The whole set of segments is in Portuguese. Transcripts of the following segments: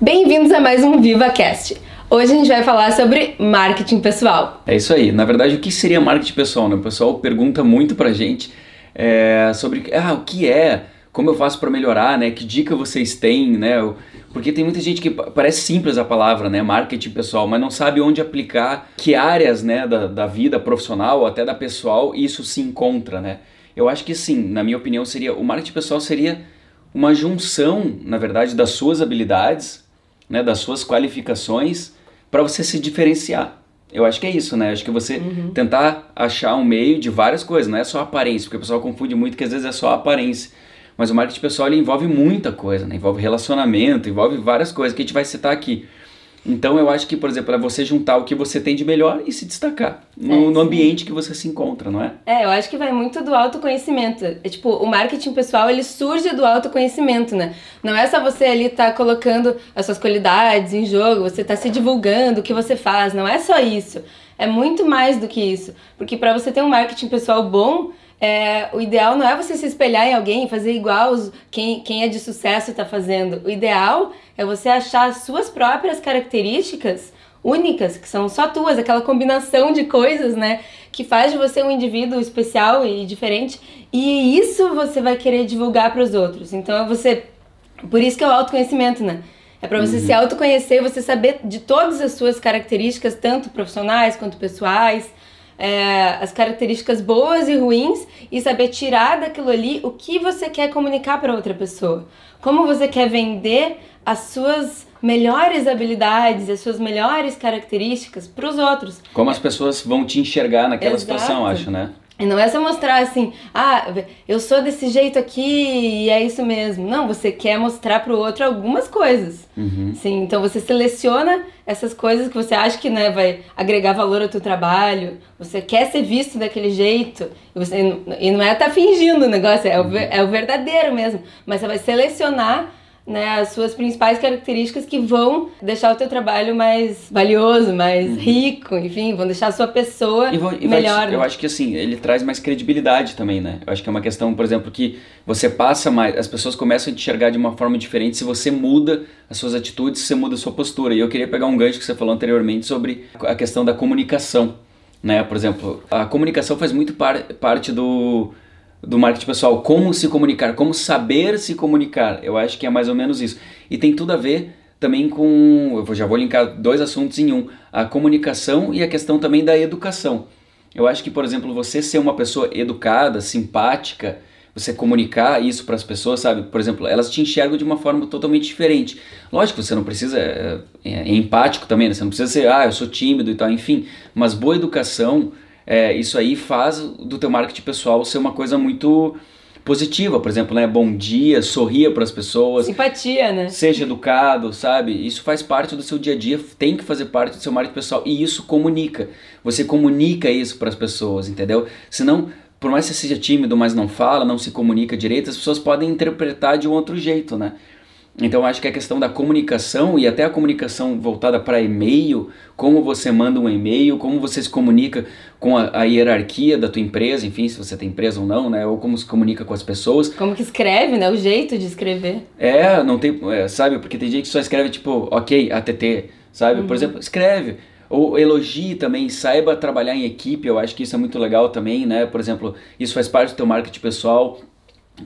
Bem-vindos a mais um VivaCast. Hoje a gente vai falar sobre marketing pessoal. É isso aí. Na verdade, o que seria marketing pessoal? Né? O pessoal pergunta muito pra gente é, sobre ah, o que é, como eu faço para melhorar, né? Que dica vocês têm, né? Porque tem muita gente que parece simples a palavra, né? Marketing pessoal, mas não sabe onde aplicar, que áreas, né, da, da vida profissional, até da pessoal, isso se encontra, né? Eu acho que sim, na minha opinião, seria o marketing pessoal seria uma junção, na verdade, das suas habilidades né, das suas qualificações para você se diferenciar. Eu acho que é isso, né? Acho que você uhum. tentar achar um meio de várias coisas, não é só aparência, porque o pessoal confunde muito que às vezes é só aparência. Mas o marketing pessoal envolve muita coisa, né? Envolve relacionamento, envolve várias coisas que a gente vai citar aqui. Então eu acho que, por exemplo, é você juntar o que você tem de melhor e se destacar no, é, no, ambiente que você se encontra, não é? É, eu acho que vai muito do autoconhecimento. É, tipo, o marketing pessoal, ele surge do autoconhecimento, né? Não é só você ali estar tá colocando as suas qualidades em jogo, você tá se divulgando o que você faz, não é só isso. É muito mais do que isso. Porque para você ter um marketing pessoal bom, é, o ideal não é você se espelhar em alguém e fazer igual os, quem, quem é de sucesso está fazendo. O ideal é você achar as suas próprias características únicas, que são só tuas, aquela combinação de coisas, né? Que faz de você um indivíduo especial e diferente. E isso você vai querer divulgar para os outros. Então é você. Por isso que é o autoconhecimento, né? É para você uhum. se autoconhecer, você saber de todas as suas características, tanto profissionais quanto pessoais é, as características boas e ruins e saber tirar daquilo ali o que você quer comunicar para outra pessoa. Como você quer vender as suas melhores habilidades, as suas melhores características para os outros. Como as pessoas vão te enxergar naquela Exato. situação, acho, né? E não é só mostrar assim, ah, eu sou desse jeito aqui e é isso mesmo. Não, você quer mostrar para o outro algumas coisas. Uhum. Sim, então você seleciona essas coisas que você acha que né, vai agregar valor ao teu trabalho. Você quer ser visto daquele jeito. E, você, e não é estar tá fingindo o negócio, é o, é o verdadeiro mesmo. Mas você vai selecionar né, as suas principais características que vão deixar o teu trabalho mais valioso, mais uhum. rico, enfim, vão deixar a sua pessoa e vão, e melhor. Te, eu acho que assim, ele traz mais credibilidade também, né? Eu acho que é uma questão, por exemplo, que você passa mais, as pessoas começam a te enxergar de uma forma diferente se você muda as suas atitudes, se você muda a sua postura. E eu queria pegar um gancho que você falou anteriormente sobre a questão da comunicação, né? Por exemplo, a comunicação faz muito par, parte do do marketing pessoal, como se comunicar, como saber se comunicar. Eu acho que é mais ou menos isso. E tem tudo a ver também com, eu já vou linkar dois assuntos em um, a comunicação e a questão também da educação. Eu acho que, por exemplo, você ser uma pessoa educada, simpática, você comunicar isso para as pessoas, sabe? Por exemplo, elas te enxergam de uma forma totalmente diferente. Lógico, você não precisa é, é, é empático também, né? você não precisa ser, ah, eu sou tímido e tal, enfim. Mas boa educação, é, isso aí faz do teu marketing pessoal ser uma coisa muito positiva, por exemplo, né? Bom dia, sorria para as pessoas. Simpatia, né? Seja educado, sabe? Isso faz parte do seu dia a dia, tem que fazer parte do seu marketing pessoal e isso comunica. Você comunica isso para as pessoas, entendeu? Senão, por mais que você seja tímido, mas não fala, não se comunica direito, as pessoas podem interpretar de um outro jeito, né? Então acho que a questão da comunicação e até a comunicação voltada para e-mail, como você manda um e-mail, como você se comunica com a, a, hierarquia da tua empresa, enfim, se você tem empresa ou não, né, ou como se comunica com as pessoas. Como que escreve, né, o jeito de escrever. É, não tem, é, sabe, porque tem gente que só escreve tipo, ok, ATT, sabe, uhum. por exemplo, escreve. Ou elogie também, saiba trabalhar em equipe, eu acho que isso é muito legal também, né? Por exemplo, isso faz parte do teu marketing pessoal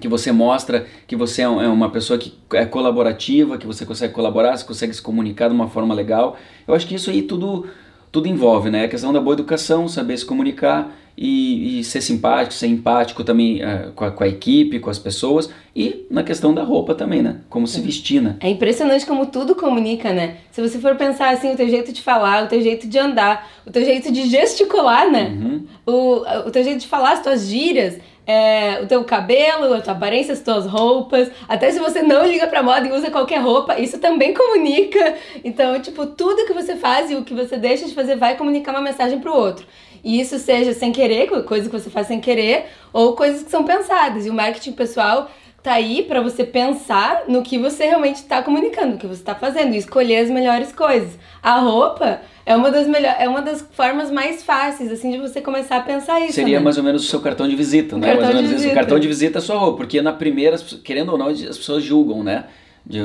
que você mostra que você é, é uma pessoa que é colaborativa, que você consegue colaborar, você consegue se comunicar de uma forma legal. Eu acho que isso aí tudo, tudo envolve, né? A questão da boa educação, saber se comunicar e, e ser simpático, ser empático também uh, com, a, com, a, equipe, com as pessoas e na questão da roupa também, né? Como se vestir, né? É impressionante como tudo comunica, né? Se você for pensar assim, o teu jeito de falar, o teu jeito de andar, o teu jeito de gesticular, né? Uhum. O, o teu jeito de falar, as tuas gírias é, o teu cabelo, a tua aparência, as tuas roupas. Até se você não liga pra moda e usa qualquer roupa, isso também comunica. Então, tipo, tudo que você faz e o que você deixa de fazer vai comunicar uma mensagem pro outro. E isso seja sem querer, coisa que você faz sem querer, ou coisas que são pensadas. E o marketing pessoal tá aí para você pensar no que você realmente está comunicando, o que você está fazendo e escolher as melhores coisas. A roupa é uma das melhores, é uma das formas mais fáceis assim de você começar a pensar isso. Seria né? mais ou menos o seu cartão de visita, né? Cartão mais ou menos visita. isso. O cartão de visita é a sua roupa, porque na primeira, querendo ou não, as pessoas julgam, né? De,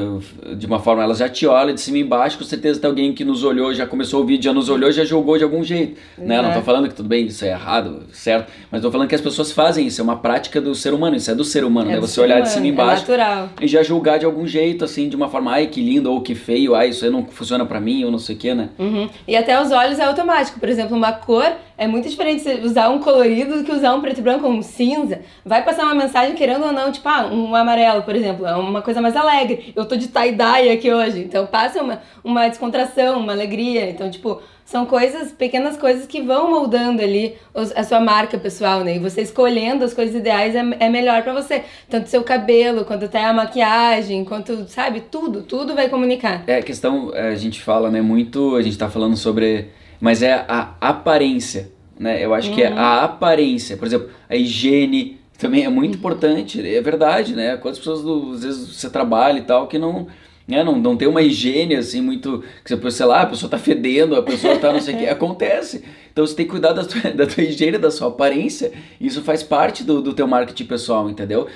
de uma forma, ela já te olha de cima e embaixo, com certeza tem alguém que nos olhou, já começou o vídeo, já nos olhou, já julgou de algum jeito, né? Não tô falando que tudo bem, isso é errado, certo? Mas tô falando que as pessoas fazem isso, é uma prática do ser humano, isso é do ser humano, É né? Você olhar de humano, cima e é embaixo natural. e já julgar de algum jeito, assim, de uma forma, ai, que lindo, ou que feio, ai, isso aí não funciona pra mim, ou não sei o que, né? Uhum. E até os olhos é automático. Por exemplo, uma cor é muito diferente usar um colorido do que usar um preto e branco ou um cinza. Vai passar uma mensagem querendo ou não, tipo, ah, um amarelo, por exemplo, é uma coisa mais alegre. Eu tô de tie-dye aqui hoje, então passa uma, uma descontração, uma alegria. Então, tipo, são coisas, pequenas coisas que vão moldando ali a sua marca pessoal, né? E você escolhendo as coisas ideais é, é melhor pra você. Tanto seu cabelo, quanto até a maquiagem, quanto, sabe, tudo, tudo vai comunicar. É, a questão, é, a gente fala, né, muito, a gente tá falando sobre, mas é a aparência, né? Eu acho que é a aparência, por exemplo, a higiene também é muito importante, é verdade, né? Quantas pessoas, às vezes, você trabalha e tal, que não, né, não, não tem uma higiene, assim, muito, que você, sei lá, a pessoa tá fedendo, a pessoa tá não sei o que, acontece. Então você tem que cuidar da tua, da tua higiene, da sua aparência, isso faz parte do, do teu marketing pessoal, entendeu?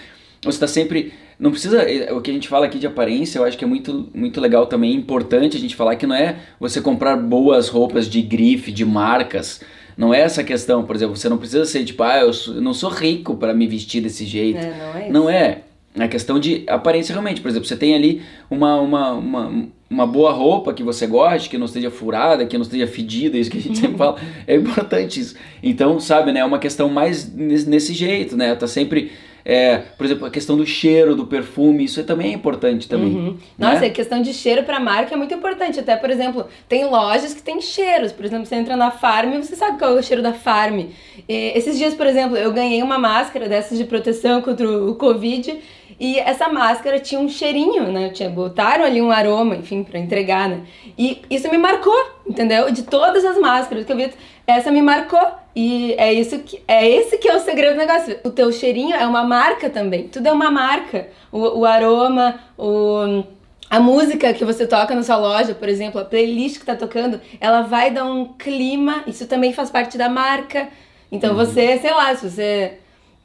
Você está sempre. Não precisa. eh, O que a gente fala aqui de aparência, eu acho que é muito, muito legal também, importante a gente falar que não é você comprar boas roupas de grife, de marcas. Não é essa questão, por exemplo, você não precisa ser tipo, ah, eu, sou- eu não sou rico para me vestir desse jeito. É, não é isso. Não é. É questão de aparência realmente. Por exemplo, você tem ali uma, uma, uma, uma boa roupa que você goste, que não esteja furada, que não esteja fedida, isso que a gente sempre fala. É importante isso. Então, sabe, né? É uma questão mais nesse, nesse jeito, né? Tá sempre. É, por exemplo, a questão do cheiro, do perfume, isso é também é importante também. Uhum. Nossa, né? a questão de cheiro pra marca é muito importante. Até, por exemplo, tem lojas que tem cheiros. Por exemplo, você entra na Farm e você sabe qual é o cheiro da Farm. E esses dias, por exemplo, eu ganhei uma máscara dessas de proteção contra o Covid. E essa máscara tinha um cheirinho, né? Tinha, botaram ali um aroma, enfim, pra entregar, né? E isso me marcou, entendeu? De todas as máscaras que eu vi, essa me marcou. E é isso que é esse que é o segredo do negócio. O teu cheirinho é uma marca também. Tudo é uma marca. O, o aroma, o a música que você toca na sua loja, por exemplo, a playlist que tá tocando, ela vai dar um clima, isso também faz parte da marca. Então você, sei lá, se você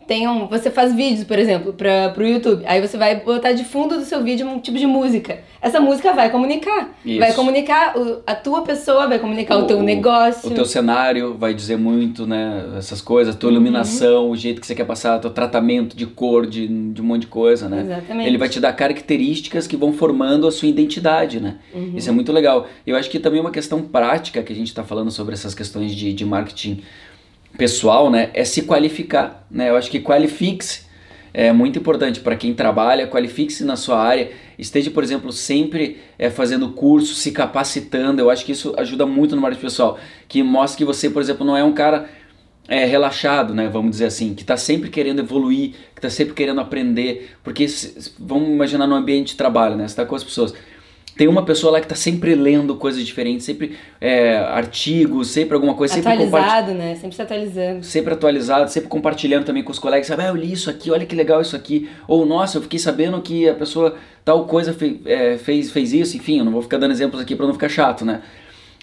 tem um, você faz vídeos, por exemplo, para pro YouTube, aí você vai botar de fundo do seu vídeo um tipo de música. Essa música vai comunicar, Isso. vai comunicar o- a tua pessoa, vai comunicar o, teu negócio. O teu cenário vai dizer muito, né? Essas coisas, a tua iluminação, o jeito que você quer passar, o teu tratamento de cor, de, de um monte de coisa, né? Exatamente. Ele vai te dar características que vão formando a sua identidade, né? Isso é muito legal. Eu acho que também uma questão prática que a gente está falando sobre essas questões de, de marketing pessoal, né? É se qualificar, né? Eu acho que qualifique-se é muito importante para quem trabalha, qualifique-se na sua área, esteja, por exemplo, sempre é, fazendo curso, se capacitando. Eu acho que isso ajuda muito no marketing pessoal, que mostra que você, por exemplo, não é um cara é, relaxado, né? Vamos dizer assim, que está sempre querendo evoluir, que está sempre querendo aprender, porque se- vamos imaginar no ambiente de trabalho, né? Você está com as pessoas. Tem uma pessoa lá que está sempre lendo coisas diferentes, sempre é, artigos, sempre alguma coisa, sempre compartilhando Atualizado, né? Sempre se atualizando. sempre atualizado, sempre compartilhando também com os colegas, sabe, ah, eu li isso aqui, olha que legal isso aqui, ou nossa, eu fiquei sabendo que a pessoa tal coisa fe- é, fez, fez isso, enfim, eu não vou ficar dando exemplos aqui para não ficar chato, né?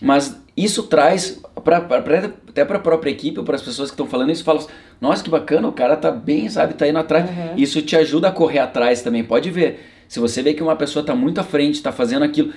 Mas isso traz, pra, pra- pra- até para a própria equipe, ou para as pessoas que estão falando isso, falam, nossa, que bacana, o cara tá bem, sabe, tá indo atrás. Uhum. Isso te ajuda a correr atrás também, pode ver. Se você vê que uma pessoa tá muito à frente, tá fazendo aquilo,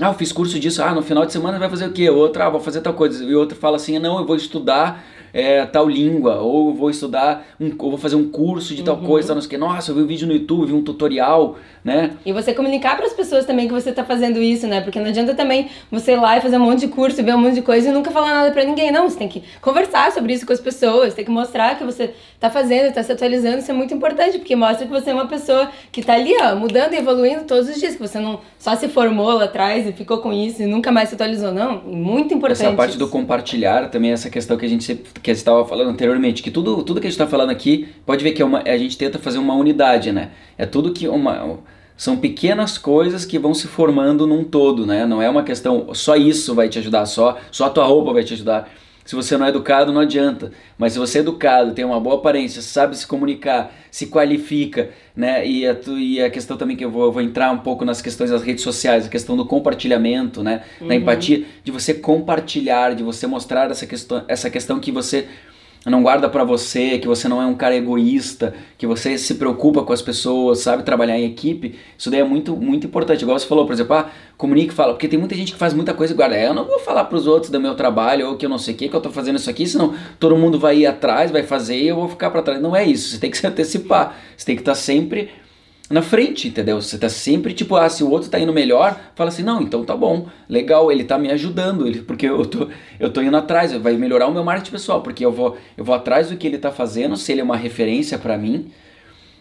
ah, eu fiz curso disso, ah, no final de semana vai fazer o quê? Outra, ah, vou fazer tal coisa. E outro fala assim, não, eu vou estudar é, tal língua, ou vou estudar, um, ou vou fazer um curso de tal coisa, tal, não sei o quê. Nossa, eu vi um vídeo no YouTube, vi um tutorial, né? E você comunicar para as pessoas também que você tá fazendo isso, né? Porque não adianta também você ir lá e fazer um monte de curso, ver um monte de coisa e nunca falar nada para ninguém. Não, você tem que conversar sobre isso com as pessoas, tem que mostrar que você tá fazendo, tá se atualizando. Isso é muito importante, porque mostra que você é uma pessoa que tá ali, ó, mudando e evoluindo todos os dias, que você não só se formou lá atrás e ficou com isso e nunca mais se atualizou, não. Muito importante. Essa parte do isso. compartilhar também, essa questão que a gente sempre- que estava falando anteriormente, que tudo, tudo que a gente está falando aqui, pode ver que é uma, a gente tenta fazer uma unidade, né? É tudo que uma são pequenas coisas que vão se formando num todo, né? Não é uma questão só isso vai te ajudar, só só a tua roupa vai te ajudar. Se você não é educado, não adianta. Mas se você é educado, tem uma boa aparência, sabe se comunicar, se qualifica, né? E a, e a questão também que eu vou, eu vou entrar um pouco nas questões das redes sociais, a questão do compartilhamento, né? Da empatia, de você compartilhar, de você mostrar essa questão, essa questão que você não guarda para você, que você não é um cara egoísta, que você se preocupa com as pessoas, sabe trabalhar em equipe, isso daí é muito, muito importante. Igual você falou, por exemplo, ah, comunique e fala, porque tem muita gente que faz muita coisa e guarda. É, eu não vou falar para os outros do meu trabalho, ou que eu não sei o que, que eu tô fazendo isso aqui, senão todo mundo vai ir atrás, vai fazer e eu vou ficar para trás. Não é isso, você tem que se antecipar, você tem que estar tá sempre na frente, entendeu? Você tá sempre tipo, ah, se o outro tá indo melhor, fala assim, não, então tá bom, legal, ele tá me ajudando, ele, porque eu tô, eu tô indo atrás, vai melhorar o meu marketing pessoal, porque eu vou, eu vou atrás do que ele tá fazendo, se ele é uma referência para mim,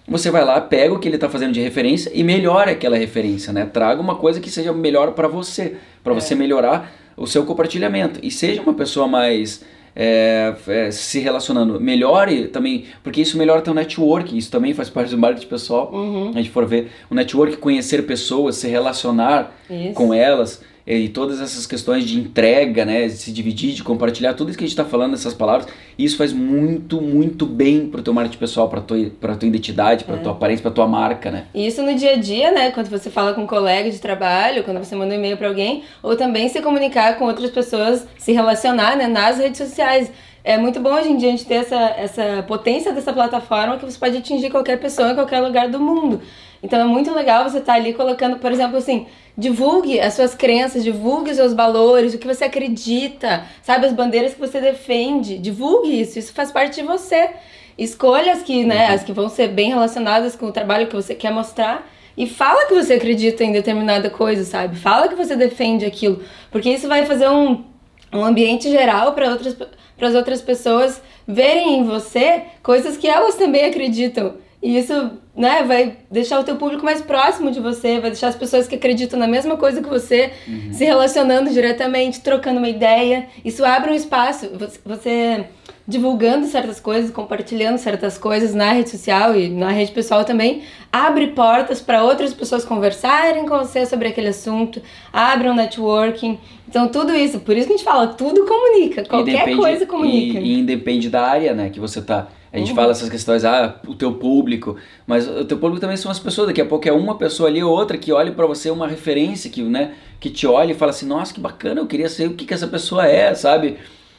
você vai lá, pega o que ele tá fazendo de referência e melhora aquela referência, né? Traga uma coisa que seja melhor para você, para é. você melhorar o seu compartilhamento e seja uma pessoa mais é, é, se relacionando, melhore também, porque isso melhora teu network, isso também faz parte do marketing pessoal. Uhum. A gente for ver o network, conhecer pessoas, se relacionar isso. com elas e todas essas questões de entrega, né, de se dividir, de compartilhar, tudo isso que a gente está falando, essas palavras, isso faz muito, muito bem para o teu marketing pessoal, para tua, para tua identidade, para é. tua aparência, para tua marca, né? E isso no dia a dia, né, quando você fala com um colega de trabalho, quando você manda um e-mail para alguém, ou também se comunicar com outras pessoas, se relacionar, né, nas redes sociais. É muito bom hoje em dia a gente ter essa, essa potência dessa plataforma que você pode atingir qualquer pessoa em qualquer lugar do mundo. Então é muito legal você estar tá ali colocando, por exemplo, assim, divulgue as suas crenças, divulgue os seus valores, o que você acredita, sabe, as bandeiras que você defende, divulgue isso, isso faz parte de você. Escolha as que, né, as que vão ser bem relacionadas com o trabalho que você quer mostrar e fala que você acredita em determinada coisa, sabe? Fala que você defende aquilo, porque isso vai fazer um, um ambiente geral para outras para as outras pessoas verem em você coisas que elas também acreditam. E isso, né, vai deixar o teu público mais próximo de você, vai deixar as pessoas que acreditam na mesma coisa que você uhum. se relacionando diretamente, trocando uma ideia. Isso abre um espaço. Você divulgando certas coisas, compartilhando certas coisas na rede social e na rede pessoal também, abre portas para outras pessoas conversarem com você sobre aquele assunto, abre um networking. Então, tudo isso, por isso que a gente fala, tudo comunica, qualquer coisa comunica. E, e independe da área, né, que você tá. A gente uhum. fala essas questões, ah, o teu público, mas o teu público também são as pessoas, daqui a pouco é uma pessoa ali ou outra que olha para você uma referência, que, né, que te olha e fala assim, nossa, que bacana, eu queria saber o que, que essa pessoa é, sabe?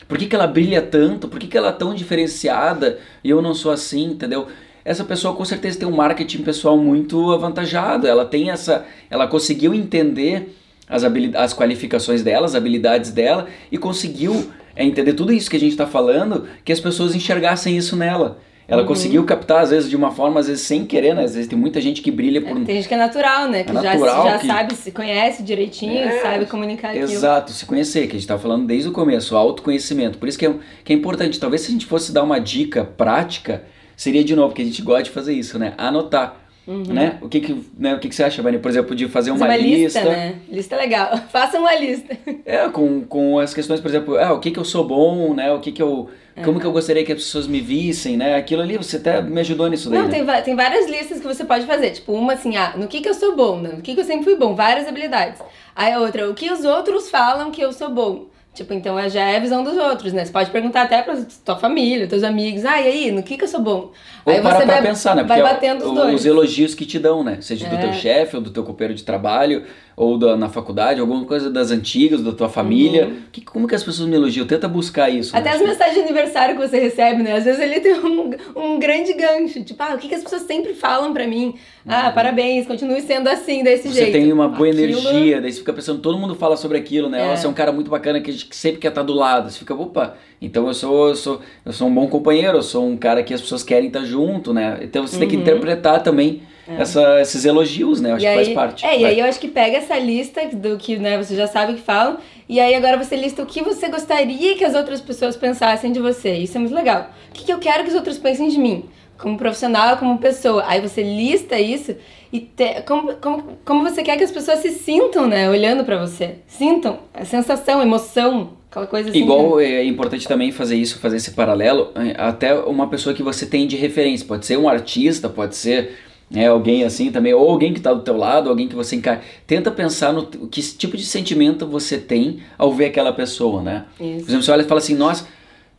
Por que, que ela brilha tanto? Por que, que ela é tão diferenciada e eu não sou assim, entendeu? Essa pessoa com certeza tem um marketing pessoal muito avantajado, ela tem essa, ela conseguiu entender as, as qualificações dela, as habilidades dela e conseguiu é entender tudo isso que a gente está falando, que as pessoas enxergassem isso nela. Ela uhum. conseguiu captar, às vezes, de uma forma, às vezes, sem querer, né? Às vezes tem muita gente que brilha por... É, tem gente que é natural, né? Que é natural, já, já que... sabe, se conhece direitinho, é, sabe comunicar aquilo. Exato, se conhecer, que a gente tá falando desde o começo, o autoconhecimento. Por isso que é, que é importante. Talvez se a gente fosse dar uma dica prática, seria de novo, porque a gente gosta de fazer isso, né? Anotar. Uhum. Né? O, que, que, né? o que, que você acha, Vani? Por exemplo, de fazer uma, uma lista. lista né? Lista é legal. Faça uma lista. É, com, com as questões, por exemplo, ah, o que, que eu sou bom, né? O que, que eu. Como que eu gostaria que as pessoas me vissem, né? Aquilo ali, você até me ajudou nisso daí. Não, né? tem, tem várias listas que você pode fazer. Tipo, uma assim, ah, no que, que eu sou bom, né? No que, que eu sempre fui bom, várias habilidades. Aí a outra, o que os outros falam que eu sou bom. Tipo, então já é a visão dos outros, né? Você pode perguntar até pra tua família, teus amigos, ah, e aí, no que que eu sou bom? Ou aí para você pra vai, pensar, né? Vai Porque batendo os, os dois. os elogios que te dão, né? Seja do teu é. chefe ou do teu companheiro de trabalho, ou da, na faculdade, alguma coisa das antigas, da tua família. Uhum. Que, como que as pessoas me elogiam? Tenta buscar isso. Até né? as mensagens de aniversário que você recebe, né? Às vezes ele tem um, um grande gancho. Tipo, ah, o que, que as pessoas sempre falam pra mim? Ah, uhum. parabéns, continue sendo assim, desse você jeito. Você tem uma boa aquilo... energia, daí você fica pensando, todo mundo fala sobre aquilo, né? É. Você é um cara muito bacana que a gente sempre quer estar do lado. Você fica, opa, então eu sou, eu sou, eu sou um bom companheiro, eu sou um cara que as pessoas querem estar junto, né? Então você uhum. tem que uhum. interpretar também é. essa, esses elogios, né? Eu acho e que aí, faz parte. É, Vai. e aí eu acho que pega essa lista do que né, você já sabe que falam, e aí agora você lista o que você gostaria que as outras pessoas pensassem de você. Isso é muito legal. O que, que eu quero que os outros pensem de mim? Como profissional, como pessoa. Aí você lista isso e te, como, como, como você quer que as pessoas se sintam, né? Olhando para você. Sintam a sensação, a emoção, aquela coisa assim. Igual né? é importante também fazer isso, fazer esse paralelo, é, até uma pessoa que você tem de referência. Pode ser um artista, pode ser é, alguém assim também, ou alguém que está do teu lado, alguém que você encara. Tenta pensar no que tipo de sentimento você tem ao ver aquela pessoa, né? Isso. Por exemplo, você olha e fala assim, nossa,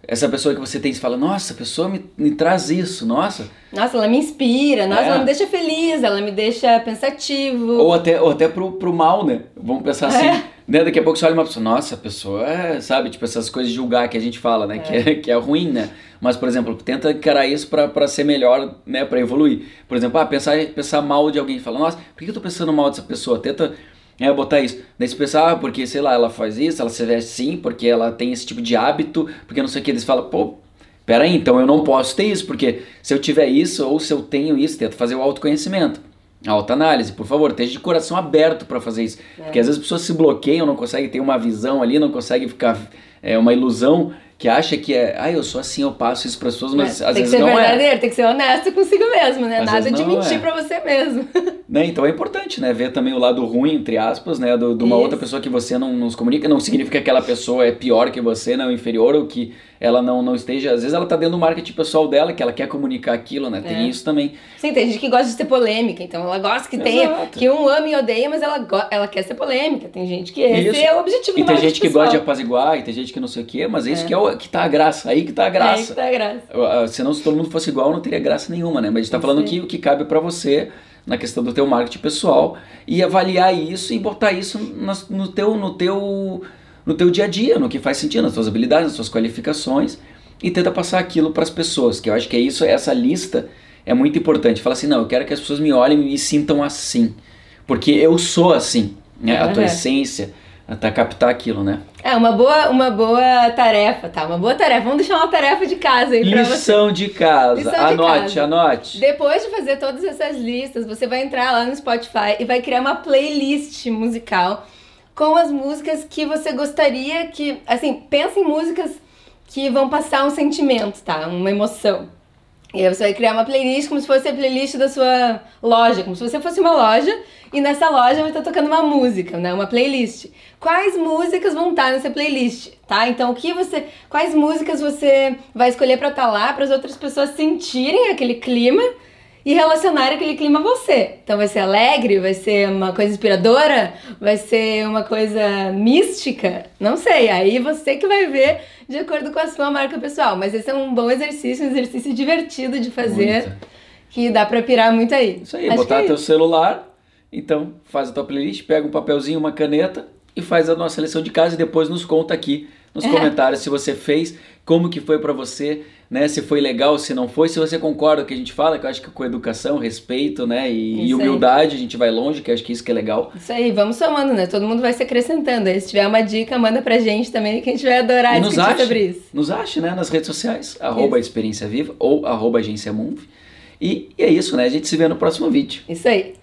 essa pessoa que você tem, você fala, nossa, a pessoa me, me traz isso, nossa. Nossa, ela me inspira, nossa, é. ela me deixa feliz, ela me deixa pensativo. Ou até, ou até pro, pro mal, né? Vamos pensar assim, é. Né? Daqui a pouco você olha uma pessoa, nossa, a pessoa é, sabe, tipo essas coisas de julgar que a gente fala, né? É. Que, é, que é ruim, né? Mas, por exemplo, tenta encarar isso para ser melhor, né? Para evoluir. Por exemplo, ah, pensar, pensar mal de alguém. Fala, nossa, por que eu tô pensando mal dessa pessoa? Tenta é, botar isso. Daí você pensar, ah, porque, sei lá, ela faz isso, ela se veste sim, porque ela tem esse tipo de hábito, porque não sei o que. Eles falam, pô, peraí, então eu não posso ter isso, porque se eu tiver isso ou se eu tenho isso, tenta fazer o autoconhecimento. Autoanálise, por favor, esteja de coração aberto para fazer isso. É. Porque às vezes as pessoas se bloqueiam, não conseguem ter uma visão ali, não conseguem ficar. É uma ilusão que acha que é, ah, eu sou assim, eu passo isso para as pessoas, mas é, às vezes não é. Tem que ser verdadeiro, tem que ser honesto consigo mesmo, né? Às Nada de mentir é. para você mesmo. Né? Então é importante, né? Ver também o lado ruim, entre aspas, né? Do, de uma isso. outra pessoa que você não nos comunica. Não significa que aquela pessoa é pior que você, não inferior, ou que ela não, não esteja. Às vezes ela tá dentro do marketing pessoal dela, que ela quer comunicar aquilo, né? Tem é. isso também. Sim, tem gente que gosta de ser polêmica, então ela gosta que tenha, que um ama e odeia, mas ela, ela quer ser polêmica. Tem gente que esse isso. é o objetivo do E tem gente que pessoal. gosta de apaziguar, e tem gente que não sei o quê, mas é isso que, é o, que tá a graça, aí que tá a graça. É aí que tá a graça. Senão, se todo mundo fosse igual, não teria graça nenhuma, né? Mas a gente tá falando que o que cabe para você na questão do teu marketing pessoal e avaliar isso e botar isso no teu, no teu, no teu dia a dia, no que faz sentido, nas tuas habilidades, nas tuas qualificações e tenta passar aquilo para as pessoas, que eu acho que é isso, essa lista é muito importante. Fala assim, não, eu quero que as pessoas me olhem e me sintam assim, porque eu sou assim, né? a tua essência até captar aquilo, né? É, uma boa, uma boa tarefa, tá? Uma boa tarefa. Vamos deixar uma tarefa de casa aí pra Lição você. de casa. Lição anote, de casa. anote. Depois de fazer todas essas listas, você vai entrar lá no Spotify e vai criar uma playlist musical com as músicas que você gostaria que, assim, pensa em músicas que vão passar um sentimento, tá? Uma emoção. E aí você vai criar uma playlist como se fosse a playlist da sua loja, como se você fosse uma loja e nessa loja vai estar tocando uma música, né? Uma playlist. Quais músicas vão estar nessa playlist, tá? Então, o que você, quais músicas você vai escolher para estar lá para as outras pessoas sentirem aquele clima e relacionar aquele clima a você. Então vai ser alegre, vai ser uma coisa inspiradora, vai ser uma coisa mística, não sei. Aí você que vai ver de acordo com a sua marca pessoal. Mas esse é um bom exercício, um exercício divertido de fazer, muito. que dá pra pirar muito aí. Isso aí, Acho botar é teu celular, então faz a tua playlist, pega um papelzinho, uma caneta e faz a nossa lição de casa e depois nos conta aqui nos comentários se você fez, como que foi para você, né? Se foi legal, se não foi, se você concorda com o que a gente fala, que eu acho que com educação, respeito, né? E, e humildade a gente vai longe, que eu acho que isso que é legal. Isso aí, vamos somando, né? Todo mundo vai se acrescentando. Aí, se tiver uma dica, manda pra gente também, que a gente vai adorar e discutir ache, sobre isso. Nos ache, né? Nas redes sociais, arroba Experiência Viva ou arroba Agência Move. E, e é isso, né? A gente se vê no próximo vídeo. Isso aí.